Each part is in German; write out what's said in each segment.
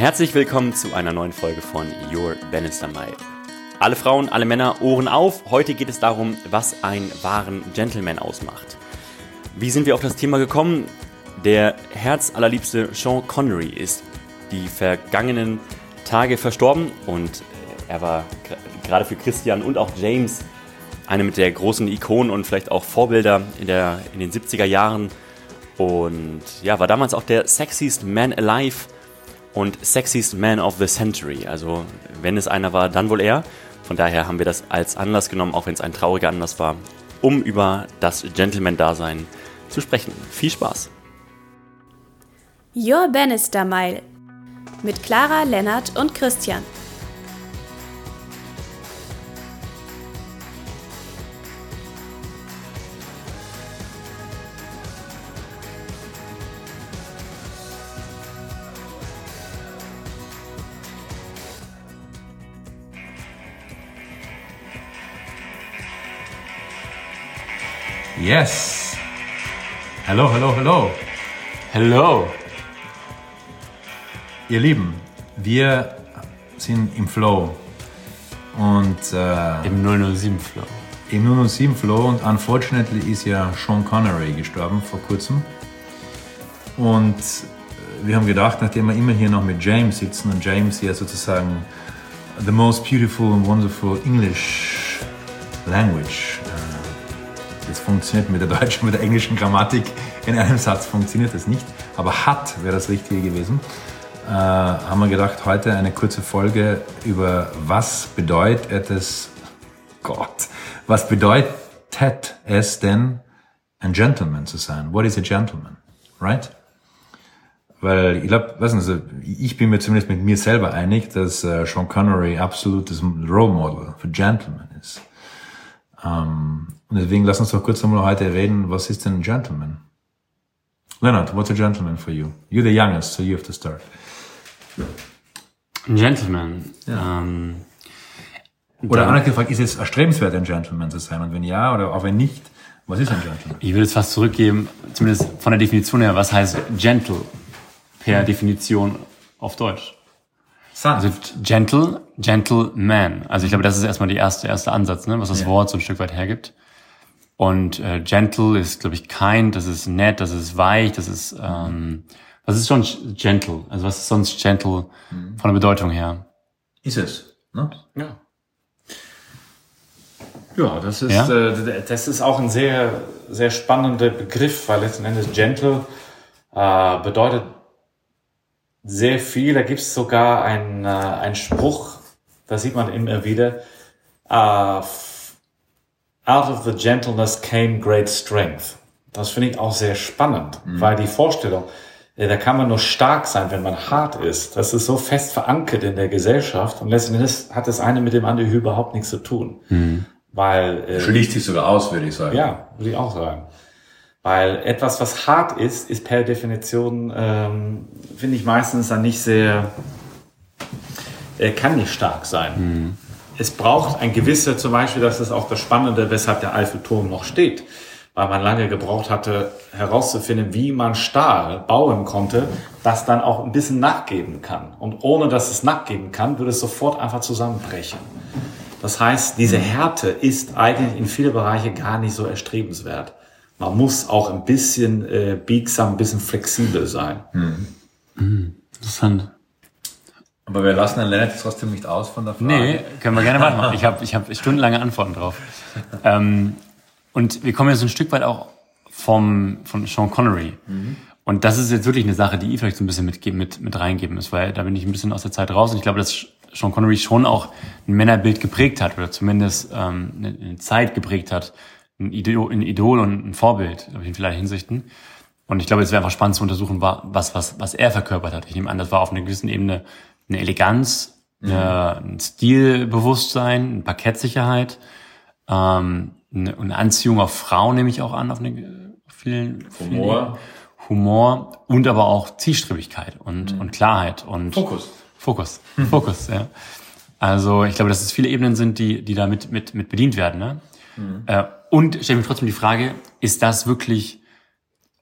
Herzlich willkommen zu einer neuen Folge von Your Bannister Mile. Alle Frauen, alle Männer, Ohren auf. Heute geht es darum, was einen wahren Gentleman ausmacht. Wie sind wir auf das Thema gekommen? Der herzallerliebste Sean Connery ist die vergangenen Tage verstorben und er war gerade für Christian und auch James eine mit der großen Ikonen und vielleicht auch Vorbilder in, der, in den 70er Jahren und ja, war damals auch der sexiest man alive und sexiest man of the century. Also wenn es einer war, dann wohl er. Von daher haben wir das als Anlass genommen, auch wenn es ein trauriger Anlass war, um über das Gentleman-Dasein zu sprechen. Viel Spaß! Your Bannister Mile mit Clara, Lennart und Christian. Yes. Hallo, hallo, hallo. Hello! Ihr Lieben, wir sind im Flow und äh, Im 007 Flow. im 007 Flow und unfortunately ist ja Sean Connery gestorben vor kurzem. Und äh, wir haben gedacht, nachdem wir immer hier noch mit James sitzen und James ja sozusagen the most beautiful and wonderful English language das funktioniert mit der deutschen, mit der englischen Grammatik. In einem Satz funktioniert das nicht. Aber hat wäre das Richtige gewesen. Äh, haben wir gedacht, heute eine kurze Folge über was bedeutet es, Gott, was bedeutet es denn, ein Gentleman zu sein? What is a gentleman? Right? Weil ich glaube, also ich bin mir zumindest mit mir selber einig, dass äh, Sean Connery absolutes Role Model für Gentleman ist. Ähm, und deswegen lass uns doch kurz einmal heute reden, was ist denn ein Gentleman? Leonard, what's a gentleman for you? You're the youngest, so you have to start. Ein Gentleman. Ja. Ähm, Oder anders gefragt, ist es erstrebenswert, ein Gentleman zu sein? Und wenn ja, oder auch wenn nicht, was ist ein Gentleman? Ich würde es fast zurückgeben, zumindest von der Definition her, was heißt gentle per Definition auf Deutsch? Sanft. Also gentle, gentleman. Also ich glaube, das ist erstmal der erste, erste Ansatz, ne, was das Ja. Wort so ein Stück weit hergibt. Und äh, gentle ist, glaube ich, kind, das ist nett, das ist weich, das ist, ähm, was ist schon gentle? Also was ist sonst gentle von der Bedeutung her? ist es. Ne? Ja. Ja, das ist, Ja? Äh, das ist auch ein sehr, sehr spannender Begriff, weil letzten Endes gentle äh, bedeutet sehr viel. Da gibt es sogar einen, äh, einen Spruch, da sieht man immer wieder, f- out of the gentleness came great strength. Das finde ich auch sehr spannend, weil die Vorstellung, äh, da kann man nur stark sein, wenn man hart ist. Das ist so fest verankert in der Gesellschaft und letzten Endes hat das eine mit dem anderen überhaupt nichts zu tun. Weil äh, Schließt sich sogar aus, würde ich sagen. ja, würde ich auch sagen. Weil etwas, was hart ist, ist per Definition, ähm, finde ich meistens dann nicht sehr, äh, kann nicht stark sein. Es braucht ein gewisser, zum Beispiel, das ist auch das Spannende, weshalb der Eiffelturm noch steht. Weil man lange gebraucht hatte, herauszufinden, wie man Stahl bauen konnte, das dann auch ein bisschen nachgeben kann. Und ohne dass es nachgeben kann, würde es sofort einfach zusammenbrechen. Das heißt, diese Härte ist eigentlich in viele Bereiche gar nicht so erstrebenswert. Man muss auch ein bisschen äh, biegsam, ein bisschen flexibel sein. Interessant. Aber wir lassen den Leonard jetzt trotzdem nicht aus von der Frage. Nee, können wir gerne weitermachen. Ich habe ich hab stundenlange Antworten drauf. Ähm, und wir kommen jetzt ein Stück weit auch vom, von Sean Connery. Und das ist jetzt wirklich eine Sache, die ich vielleicht so ein bisschen mitgeben, mit, mit reingeben muss, weil da bin ich ein bisschen aus der Zeit raus. Und ich glaube, dass Sean Connery schon auch ein Männerbild geprägt hat oder zumindest ähm, eine, eine Zeit geprägt hat. Ein Idol, ein Idol und ein Vorbild glaub ich, in vielerlei Hinsichten. Und ich glaube, es wäre einfach spannend zu untersuchen, wa- was, was, was er verkörpert hat. Ich nehme an, das war auf einer gewissen Ebene eine Eleganz, eine, ein Stilbewusstsein, eine Parkettsicherheit, ähm, eine, eine Anziehung auf Frauen nehme ich auch an, auf eine auf vielen, vielen Humor. Ebenen. Humor und aber auch Zielstrebigkeit und, und Klarheit und Fokus. Fokus. Fokus, ja. Also ich glaube, dass es viele Ebenen sind, die, die da mit, mit, mit bedient werden. Ne? Äh, und stelle mir trotzdem die Frage, ist das wirklich,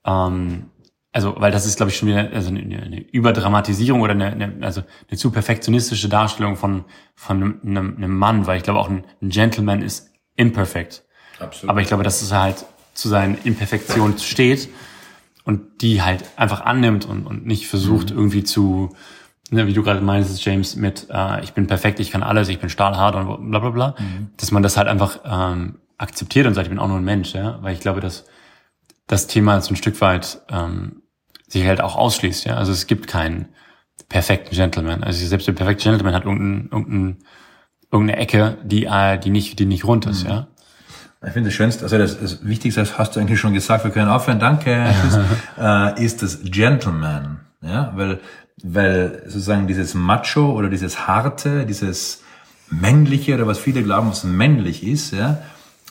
ähm, also weil das ist, glaube ich, schon wieder also eine, eine Überdramatisierung oder eine, eine, also eine zu perfektionistische Darstellung von, von einem, einem Mann, weil ich glaube auch ein, ein Gentleman ist imperfect. Absolut. Aber ich glaube, dass es halt zu seinen Imperfektionen steht und die halt einfach annimmt und, und nicht versucht mhm. irgendwie zu, ne, wie du gerade meinst, James, mit äh, ich bin perfekt, ich kann alles, ich bin stahlhart und bla bla bla, mhm. dass man das halt einfach ähm, akzeptiert und sagt, ich bin auch nur ein Mensch, ja, weil ich glaube, dass das Thema so ein Stück weit ähm, sich halt auch ausschließt, ja, also es gibt keinen perfekten Gentleman, also selbst der perfekte Gentleman hat irgendein, irgendein, irgendeine Ecke, die äh, die nicht die nicht rund ist, mhm. ja. Ich finde das Schönste, also das, das Wichtigste, das hast du eigentlich schon gesagt, wir können aufhören, danke, äh, ist das Gentleman, ja, weil weil sozusagen dieses Macho oder dieses Harte, dieses Männliche oder was viele glauben, was männlich ist, ja,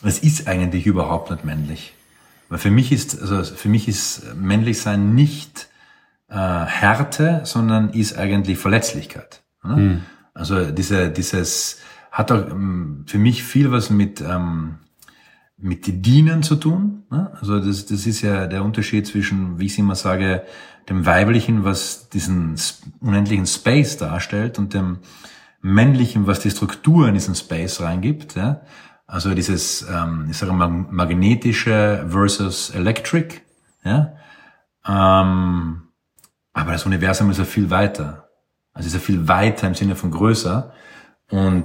es ist eigentlich überhaupt nicht männlich. Weil für mich ist, also für mich ist männlich sein nicht äh, Härte, sondern ist eigentlich Verletzlichkeit. Ne? Mhm. Also diese, dieses hat auch ähm, für mich viel was mit ähm, mit Dienen zu tun. Ne? Also das, das ist ja der Unterschied zwischen, wie ich es immer sage, dem Weiblichen, was diesen unendlichen Space darstellt, und dem Männlichen, was die Struktur in diesen Space reingibt. Ja? Also dieses, ähm, ich sage mal, magnetische versus electric. Ja? Ähm, aber das Universum ist ja viel weiter. Also ist ja viel weiter im Sinne von größer. Und,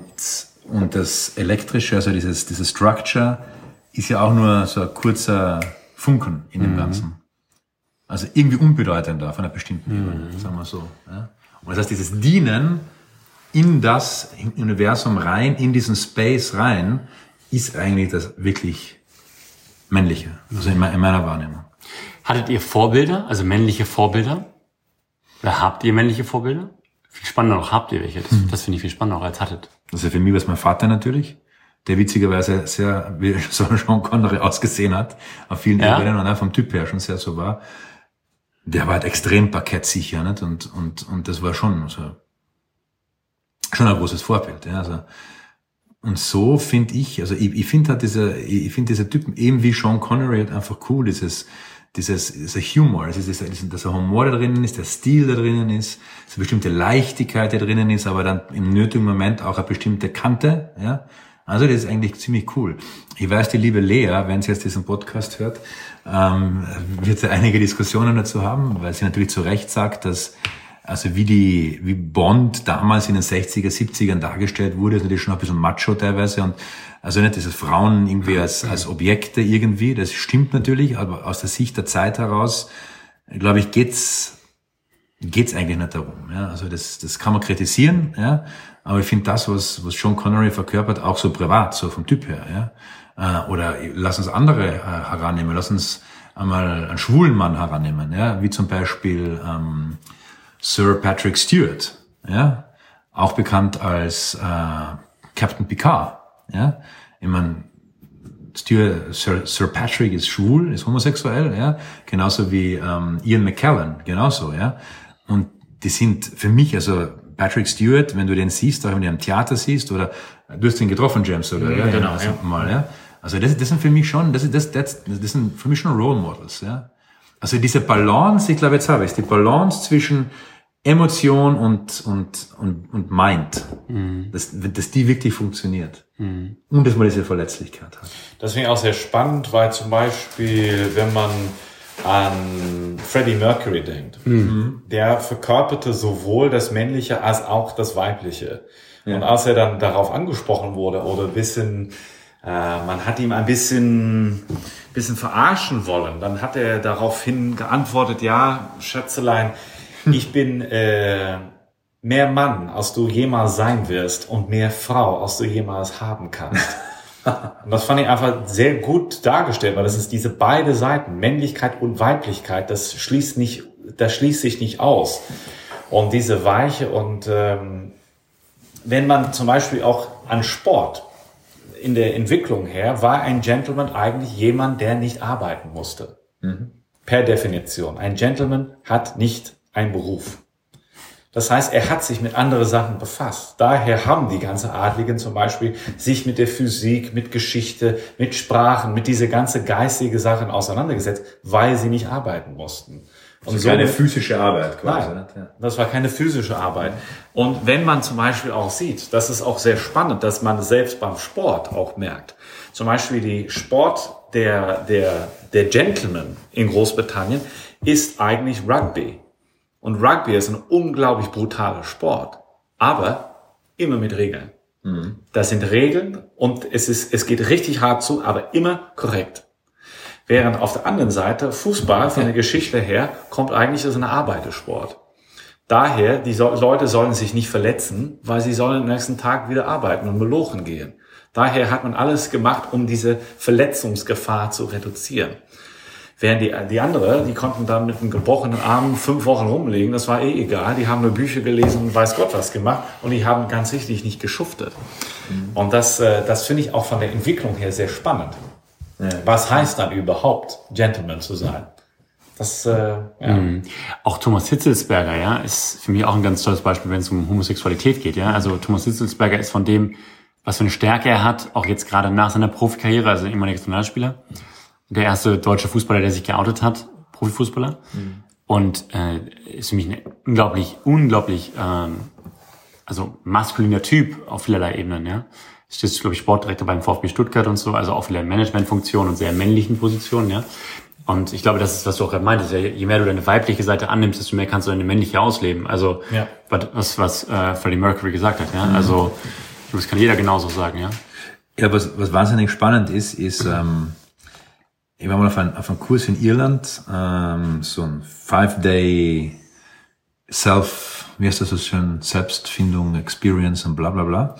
und das Elektrische, also dieses, dieses Structure, ist ja auch nur so ein kurzer Funken in dem mhm. Ganzen. Also irgendwie unbedeutender von einer bestimmten Ebene, mhm. sagen wir so. Ja? Und das heißt, dieses Dienen in das Universum rein, in diesen Space rein, ist eigentlich das wirklich Männliche, also in, meiner Wahrnehmung. Hattet ihr Vorbilder, also männliche Vorbilder? Oder habt ihr männliche Vorbilder? Viel spannender noch, habt ihr welche? Das, mhm. das finde ich viel spannender als hattet. Also für mich war es mein Vater natürlich der witzigerweise sehr wie so Sean Connery ausgesehen hat, auf vielen ja. Ebenen und auch vom Typ her schon sehr so war. Der war halt extrem parkettsicher, nicht? Und, und, und das war schon, so, schon ein großes Vorbild, ja, also. Und so finde ich, also ich, ich finde halt diese, ich finde diese Typen, eben wie Sean Connery halt einfach cool, dieses, dieses, dieser Humor, also dieser, dieser Humor da drinnen ist, der Stil da drinnen ist, eine bestimmte Leichtigkeit da drinnen ist, aber dann im nötigen Moment auch eine bestimmte Kante, ja, also das ist eigentlich ziemlich cool. Ich weiß, die liebe Lea, wenn sie jetzt diesen Podcast hört, ähm, wird sie einige Diskussionen dazu haben, weil sie natürlich zu Recht sagt, dass also wie die, wie Bond damals in den 60er, 70ern dargestellt wurde, ist natürlich schon ein bisschen macho teilweise und also nicht diese Frauen irgendwie als, als Objekte irgendwie, das stimmt natürlich, aber aus der Sicht der Zeit heraus, glaube ich, geht's, geht's eigentlich nicht darum, ja. Also das, das kann man kritisieren, ja. Aber ich finde das, was, was Sean Connery verkörpert, auch so privat, so vom Typ her. Ja? Äh, oder lass uns andere äh, herannehmen. Lass uns einmal einen schwulen Mann herannehmen, ja? wie zum Beispiel ähm, Sir Patrick Stewart, ja? auch bekannt als äh, Captain Picard. Ja? Ich meine, Stewart, Sir, Sir Patrick ist schwul, ist homosexuell, ja, genauso wie ähm, Ian McKellen, genauso, ja. Und die sind für mich, also Patrick Stewart, wenn du den siehst, auch wenn du ihn im Theater siehst, oder du hast ihn getroffen, James, oder? Ja, ja genau. Also, ja. Mal, ja. Also das, das sind für mich schon, das, das, das, das sind für mich schon Role Models, ja. Also diese Balance, ich glaube, jetzt habe ich es, die Balance zwischen Emotion und, und, und, und Mind, mhm. dass, dass die wirklich funktioniert. Mhm. Und dass man diese Verletzlichkeit hat. Das finde ich auch sehr spannend, weil zum Beispiel, wenn man an Freddie Mercury denkt, mhm. der verkörperte sowohl das Männliche als auch das Weibliche. Ja. Und als er dann darauf angesprochen wurde oder ein bisschen, äh, man hat ihm ein bisschen, bisschen verarschen wollen, dann hat er daraufhin geantwortet, ja, Schätzelein, ich bin äh, mehr Mann, als du jemals sein wirst und mehr Frau, als du jemals haben kannst. Und das fand ich einfach sehr gut dargestellt, weil das ist diese beide Seiten, Männlichkeit und Weiblichkeit, das schließt nicht, das schließt sich nicht aus. Und diese Weiche und ähm, wenn man zum Beispiel auch an Sport in der Entwicklung her, war ein Gentleman eigentlich jemand, der nicht arbeiten musste. Mhm. Per Definition. Ein Gentleman hat nicht einen Beruf. Das heißt, er hat sich mit anderen Sachen befasst. Daher haben die ganzen Adligen zum Beispiel sich mit der Physik, mit Geschichte, mit Sprachen, mit diese ganze geistige Sachen auseinandergesetzt, weil sie nicht arbeiten mussten. Und Also keine somit- physische Arbeit quasi. Nein? Ja. das war keine physische Arbeit. Und wenn man zum Beispiel auch sieht, das ist auch sehr spannend, dass man selbst beim Sport auch merkt. Zum Beispiel die Sport der, der, der Gentlemen in Großbritannien ist eigentlich Rugby. Und Rugby ist ein unglaublich brutaler Sport, aber immer mit Regeln. Das sind Regeln und es, ist, es geht richtig hart zu, aber immer korrekt. Während auf der anderen Seite Fußball von der Geschichte her kommt eigentlich aus einem Arbeitersport. Daher, die so Leute sollen sich nicht verletzen, weil sie sollen am nächsten Tag wieder arbeiten und belochen gehen. Daher hat man alles gemacht, um diese Verletzungsgefahr zu reduzieren. Während die, die andere, die konnten dann mit einem gebrochenen Arm fünf Wochen rumlegen, das war eh egal. Die haben nur Bücher gelesen und weiß Gott was gemacht und die haben ganz richtig nicht geschuftet. Und das, äh, das finde ich auch von der Entwicklung her sehr spannend. Was heißt dann überhaupt, Gentleman zu sein? Das, äh, ja. Auch Thomas Hitzelsberger, ja, ist für mich auch ein ganz tolles Beispiel, wenn es um Homosexualität geht, ja. Also Thomas Hitzelsberger ist von dem, was für eine Stärke er hat, auch jetzt gerade nach seiner Profikarriere, also ehemaliger Nationalspieler, der erste deutsche Fußballer, der sich geoutet hat, Profifußballer. Und äh, ist für mich ein unglaublich, unglaublich, ähm, also maskuliner Typ auf vielerlei Ebenen, ja. Ist jetzt, glaube ich, Sportdirektor beim VfB Stuttgart und so, also auch viele Managementfunktionen und sehr männlichen Positionen, ja. Und ich glaube, das ist, was du auch gerade meintest, ja, je mehr du deine weibliche Seite annimmst, desto mehr kannst du deine männliche ausleben. Also Ja. was, was äh, Freddie Mercury gesagt hat, ja. Also ich glaube, das kann jeder genauso sagen, ja. Ja, was, was wahnsinnig spannend ist, ist, ähm, ich war mal auf, ein, auf einem Kurs in Irland, ähm, so ein Five-Day Self, wie heißt das so schön, Selbstfindung, Experience und bla bla bla.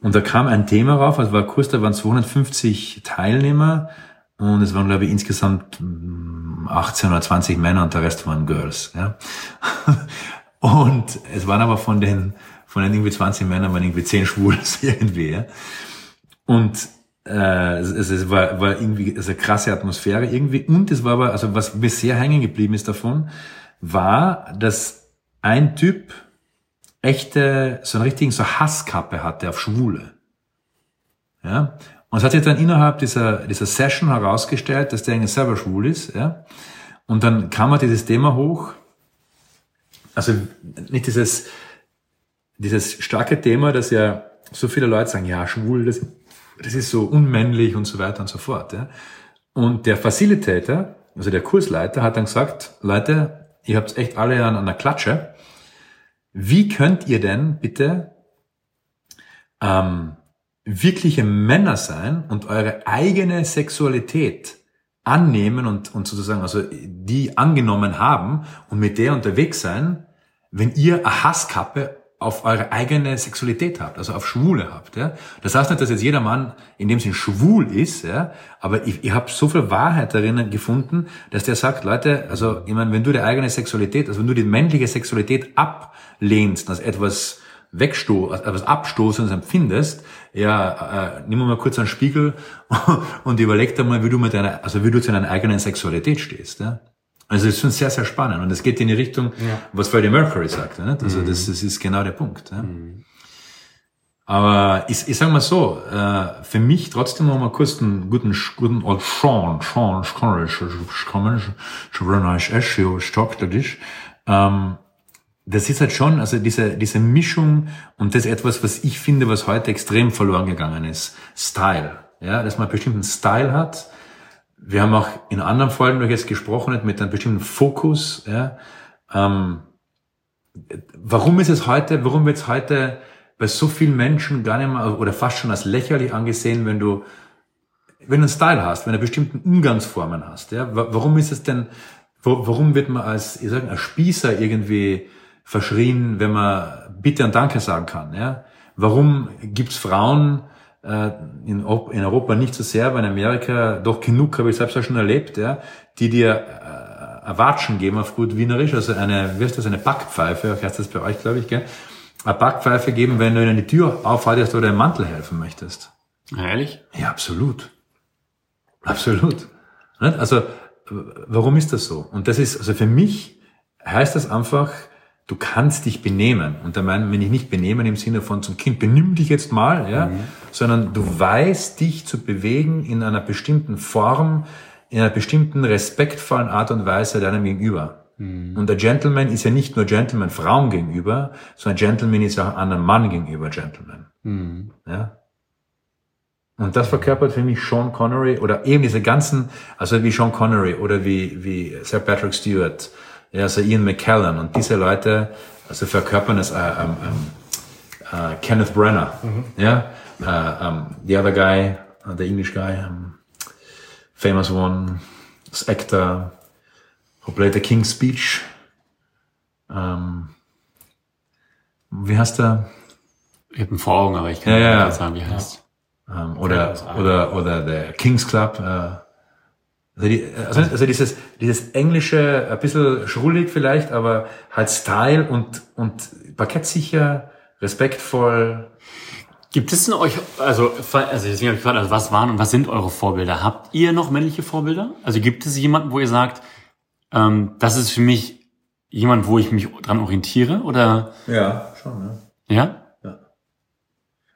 Und da kam ein Thema rauf, also war ein Kurs, da waren 250 Teilnehmer und es waren, glaube ich, insgesamt mm, 18 oder 20 Männer und der Rest waren Girls. Ja. Und es waren aber von den, von den irgendwie 20 Männern waren irgendwie 10 Schwules irgendwie. Ja. Und äh, es, es- es war, war irgendwie also eine krasse Atmosphäre irgendwie. Und es war aber, also was mir sehr hängen geblieben ist davon, war, dass ein Typ echte, so einen richtigen so Hasskappe hatte auf Schwule. Ja. Und es hat sich dann innerhalb dieser, dieser Session herausgestellt, dass der eigentlich selber schwul ist. Ja. Und dann kam halt dieses Thema hoch. Also nicht dieses, dieses starke Thema, dass ja so viele Leute sagen, ja, schwul, das, das ist so unmännlich und so weiter und so fort. Ja. Und der Facilitator, also der Kursleiter, hat dann gesagt, Leute, ihr habt echt alle an einer Klatsche. Wie könnt ihr denn bitte ähm, wirkliche Männer sein und eure eigene Sexualität annehmen und, und sozusagen, also die angenommen haben und mit der unterwegs sein, wenn ihr eine Hasskappe auf eure eigene Sexualität habt, also auf Schwule habt. Ja? Das heißt nicht, dass jetzt jeder Mann in dem Sinn schwul ist, ja? aber ich, ich habe so viel Wahrheit darin gefunden, dass der sagt, Leute, also ich meine, wenn du die eigene Sexualität, also wenn du die männliche Sexualität ablehnst, als etwas wegsto als etwas Abstoßendes empfindest, ja, äh, nimm mal kurz einen Spiegel und überleg dir mal, wie du mit deiner, also wie du zu deiner eigenen Sexualität stehst. Ja? Also das ist schon sehr, sehr spannend. Und es geht in die Richtung, was Freddie Mercury sagte. Nicht? Also das, das ist genau der Punkt. Ja? Aber ich, ich sage mal so, äh, für mich trotzdem noch mal kurz einen guten, guten old Sean, Sean, Sean, Sean, Sean, Sean, ähm, das ist halt schon, also diese, diese Mischung und das ist etwas, was ich finde, was heute extrem verloren gegangen ist. Style. Ja, dass man einen bestimmten Style hat. Wir haben auch in anderen Folgen noch jetzt gesprochen mit einem bestimmten Fokus. Ja. Ähm, warum ist es heute, warum wird es heute bei so vielen Menschen gar nicht mehr oder fast schon als lächerlich angesehen, wenn du wenn du einen Style hast, wenn du bestimmten Umgangsformen hast, ja, wa- warum ist es denn, warum wird man als, ich sag, als Spießer irgendwie verschrien, wenn man Bitte und Danke sagen kann, ja? Warum gibt's Frauen in, Eu- in Europa nicht so sehr, aber in Amerika doch genug, habe ich selbst auch schon erlebt, ja, die dir äh, Watschen geben auf gut Wienerisch, also eine, heißt das, eine Backpfeife, heißt das bei euch, glaube ich, gell? Eine Backpfeife geben, wenn du ihnen die Tür aufhaltest oder im Mantel helfen möchtest. Ehrlich? Ja, absolut. Absolut. Also, warum ist das so? Und das ist, also für mich heißt das einfach, du kannst dich benehmen. Und da meinen, wenn ich nicht benehmen im Sinne von zum Kind, benimm dich jetzt mal, ja, sondern du weißt dich zu bewegen in einer bestimmten Form, in einer bestimmten respektvollen Art und Weise deinem Gegenüber. Und der Gentleman ist ja nicht nur Gentleman Frauen gegenüber, sondern Gentleman ist auch einem Mann gegenüber Gentleman. Ja? Und das verkörpert für mich Sean Connery oder eben diese ganzen, also wie Sean Connery oder wie, wie Sir Patrick Stewart, also Ian McKellen und diese Leute, also verkörpern es, äh, ähm, ähm, äh, Kenneth Brenner, ja, äh, um, the other guy, uh, the English guy, um, famous one, das Actor, who played the King's Speech, ähm, wie heißt der? Ich habe ihn vor Augen, aber ich kann Ja, ja, ja. nicht sagen, wie heißt. Ähm, oder, oder, oder der King's Club. Äh, also, die, also, also dieses, dieses englische, ein bisschen schrullig vielleicht, aber halt Style und, und parkettsicher, respektvoll. Gibt es denn euch, also, also deswegen habe ich gefragt, also was waren und was sind eure Vorbilder? Habt ihr noch männliche Vorbilder? Also gibt es jemanden, wo ihr sagt, ähm, das ist für mich jemand, wo ich mich dran orientiere? Oder Ja, schon, ne? ja?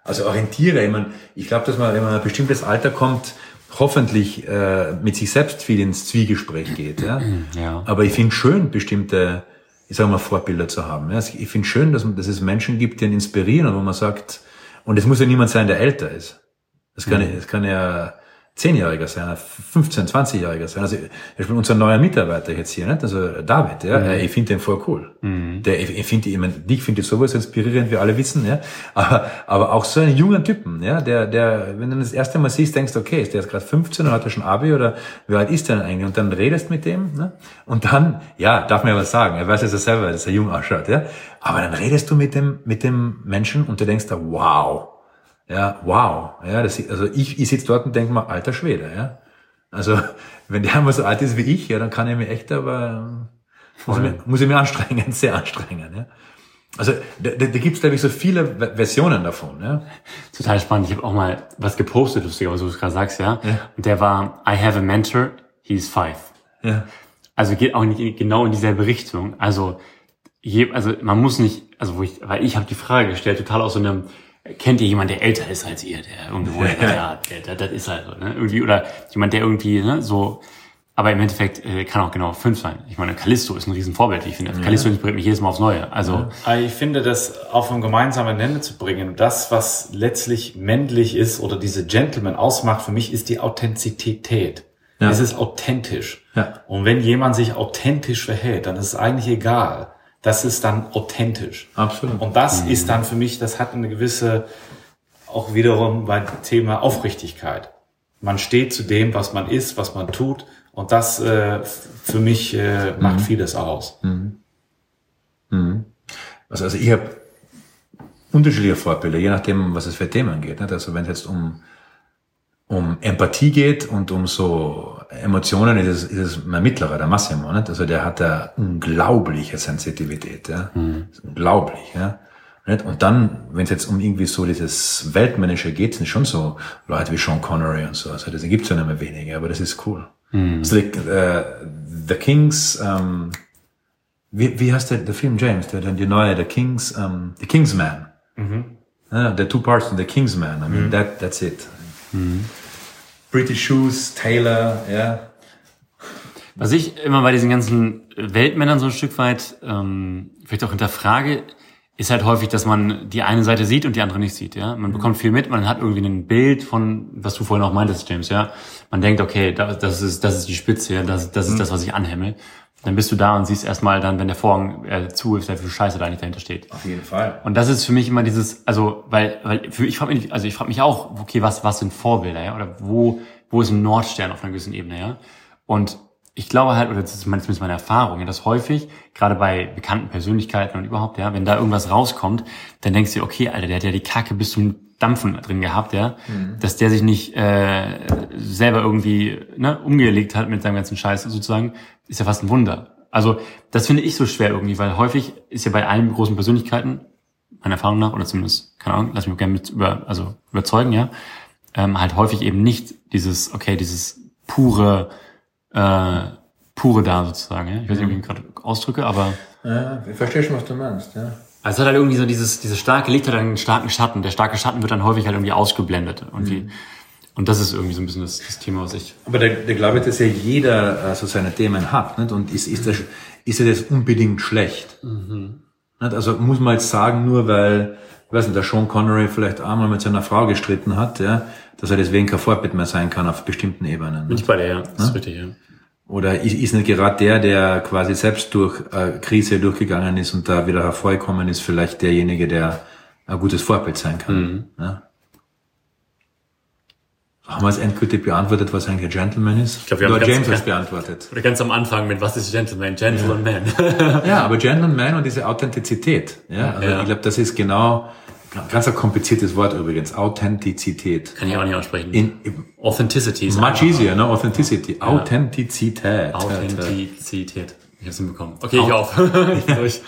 Also orientiere, ich meine, ich glaube, dass man, wenn man in ein bestimmtes Alter kommt, hoffentlich äh, mit sich selbst viel ins Zwiegespräch geht. Ja? Ja. Aber ich finde schön, bestimmte, ich sage mal, Vorbilder zu haben. Ja? Ich finde schön, dass, dass es Menschen gibt, die einen inspirieren und wo man sagt, und es muss ja niemand sein, der älter ist. Es kann, es kann ja Zehnjähriger sein, 15, 20-Jähriger sein. Also, ich bin unser neuer Mitarbeiter jetzt hier, nicht? Also David, ja, ich finde den voll cool. Der, ich, ich finde, ich meine, dich finde ich sowas inspirierend, wir alle wissen, ja. Aber, aber auch so einen jungen Typen, ja, der, der, wenn du das erste Mal siehst, denkst, okay, ist der jetzt gerade 15 oder hat er schon Abi oder wie alt ist der denn eigentlich? Und dann redest mit dem, ne? Und dann, ja, darf ja was sagen. Er weiß ja selber, dass er jung ausschaut, ja. Aber dann redest du mit dem, mit dem Menschen und du denkst da, wow. Ja, wow. Ja, das, also ich, ich sitze dort und denke mal, alter Schwede, ja. Also, wenn der mal so alt ist wie ich, ja, dann kann er mir echt, aber muss ich, mir, muss ich mir anstrengen, sehr anstrengen, ja. Also, da, da, da gibt es, glaube ich, so viele Ver- Versionen davon, ja. Total spannend. Ich habe auch mal was gepostet, lustig, aber so wie du gerade sagst, ja. Und der war, I have a mentor, he's five. Ja, Also geht auch nicht genau in dieselbe Richtung. Also, je, also man muss nicht, also wo ich, weil ich habe die Frage gestellt, total aus so einem, kennt ihr jemanden, der älter ist als ihr, der irgendwo, ja, der, das ist halt so, ne? Irgendwie, oder jemand, der irgendwie, ne, so, aber im Endeffekt äh, kann auch genau fünf sein. Ich meine, Callisto ist ein Riesenvorbild, wie ich finde. Callisto inspiriert mich jedes Mal aufs Neue. Also, Aber Ich finde, das auf einen gemeinsamen Nenner zu bringen, das, was letztlich männlich ist oder diese Gentleman ausmacht, für mich ist die Authentizität. Ja. Es ist authentisch. Ja. Und wenn jemand sich authentisch verhält, dann ist es eigentlich egal. Das ist dann authentisch. absolut. Und das ist dann für mich, das hat eine gewisse, auch wiederum beim Thema Aufrichtigkeit. Man steht zu dem, was man ist, was man tut. Und das äh, für mich äh, macht vieles aus. Also, also ich habe unterschiedliche Vorbilder, je nachdem, was es für Themen geht. Also wenn es jetzt um, um Empathie geht und um so Emotionen, ist es, ist es mein Mittlerer, der Massimo. Nicht? Also der hat da unglaubliche Sensitivität. Ja? Ist Unglaublich. Ja? Nicht? Und dann, wenn es jetzt um irgendwie so dieses Weltmännische geht, sind schon so Leute wie Sean Connery und so. Also das gibt's ja nicht mehr wenige, aber das ist cool. Also die, äh, The Kings, ähm, wie, wie heißt der, der Film James, der, der, neue, The Kings, um, The Kingsman. Ja, the two parts of The Kingsman. I mean, that, that's it. British Shoes, Taylor, ja. Was ich immer bei diesen ganzen Weltmännern so ein Stück weit ähm, vielleicht auch hinterfrage, ist halt häufig, dass man die eine Seite sieht und die andere nicht sieht. Ja, man bekommt viel mit, man hat irgendwie ein Bild von, was du vorhin auch meintest, James. Ja, man denkt, okay, das, ist das ist die Spitze, ja, das, das ist das, was ich anhämmel. Dann bist du da und siehst erstmal dann, wenn der Vorhang äh, zu ist, wie viel Scheiße da eigentlich dahinter steht. Auf jeden Fall. Und das ist für mich immer dieses, also, weil, weil für, ich frage mich, also ich frage mich auch, okay, was, was sind Vorbilder, ja? Oder wo, wo ist ein Nordstern auf einer gewissen Ebene, ja? Und ich glaube halt, oder das ist zumindest meine Erfahrung, ja, dass häufig, gerade bei bekannten Persönlichkeiten und überhaupt, ja, wenn da irgendwas rauskommt, dann denkst du, dir, okay, Alter, der hat ja die Kacke bis zum Dampfen drin gehabt, ja, dass der sich nicht äh, selber irgendwie ne, umgelegt hat mit seinem ganzen Scheiß sozusagen, ist ja fast ein Wunder. Also das finde ich so schwer irgendwie, weil häufig ist ja bei allen großen Persönlichkeiten, meiner Erfahrung nach, oder zumindest, keine Ahnung, lass mich auch gerne mit über, also überzeugen, ja, ähm, halt häufig eben nicht dieses, okay, dieses pure, äh, pure da sozusagen, ja. Ich weiß nicht, wie ich mich gerade ausdrücke, aber Ja, ich verstehe schon, was du meinst, ja. Also es hat halt irgendwie so dieses, dieses starke Licht hat einen starken Schatten. Der starke Schatten wird dann häufig halt irgendwie ausgeblendet. Irgendwie. Und das ist irgendwie so ein bisschen das, das Thema, was ich. Aber der, der glaube ich, dass ja jeder äh, so seine Themen hat. Nicht? Und ist, ist, das, ist ja das unbedingt schlecht? Mhm. Nicht? Also muss man jetzt sagen, nur weil, ich weiß nicht, der Sean Connery vielleicht einmal mit seiner Frau gestritten hat, ja, dass er deswegen kein Vorbild mehr sein kann auf bestimmten Ebenen. Bin ich bei dir, ja. Das ist richtig, ja. Oder ist, ist nicht gerade der, der quasi selbst durch äh, Krise durchgegangen ist und da wieder hervorgekommen ist, vielleicht derjenige, der ein gutes Vorbild sein kann? Mhm. Ja? Haben wir es endgültig beantwortet, was eigentlich ein Gentleman ist? Ich glaube, wir haben Oder James hat es beantwortet. Oder ganz am Anfang mit, was ist Gentleman? Gentleman. Ja, ja aber Gentleman und diese Authentizität. Ja, also ja. ich glaube, das ist genau, ganz ein kompliziertes Wort übrigens. Authentizität. Kann ich auch nicht aussprechen. In, Authenticity ist Much easier, ne? Authenticity. Ja. Authentizität. Authentizität. Ich hab's hinbekommen. Okay, ich auf. Durch.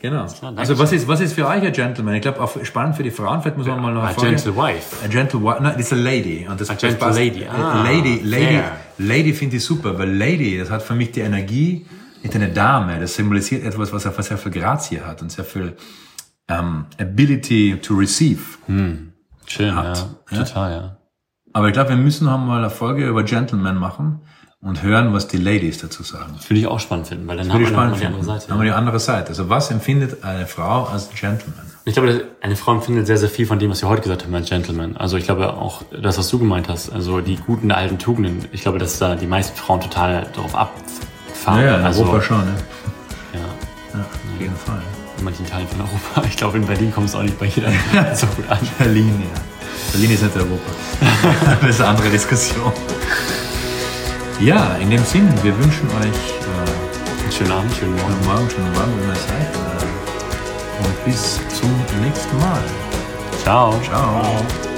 Genau. Also was ist, was ist für euch ein Gentleman? Ich glaube, spannend für die Frauen, vielleicht muss man mal noch A gentle wife. A gentle wife, nein, das ist a lady. Und das, a gentle passt. lady. Ah, lady, Lady, fair. Lady finde ich super, weil Lady, das hat für mich die Energie, mit eine Dame, das symbolisiert etwas, was einfach sehr viel Grazie hat und sehr viel um, Ability to receive hm. Schön, hat. Ja, ja? Total, ja. Aber ich glaube, wir müssen noch mal eine Folge über Gentleman machen und hören, was die Ladies dazu sagen. Das würde ich auch spannend finden, weil dann haben wir die andere Seite. Haben wir die andere Seite. Also was empfindet eine Frau als Gentleman? Ich glaube, eine Frau empfindet sehr, sehr viel von dem, was wir heute gesagt haben als Gentleman. Also ich glaube auch das, was du gemeint hast, also die guten alten Tugenden. Ich glaube, dass da die meisten Frauen total darauf abfahren. Ja, ja in also, Europa schon, ne? Ja. ja auf jeden Fall. In manchen Teilen von Europa. Ich glaube, in Berlin kommt es auch nicht bei jeder so gut an. Berlin, ja. Berlin ist nicht Europa. das ist eine andere Diskussion. Ja, in dem Sinn, wir wünschen euch äh, einen schönen Abend, schönen Morgen. Schönen Morgen, schönen Morgen, wenn ihr seid. Und bis zum nächsten Mal. Ciao. Ciao. Ciao.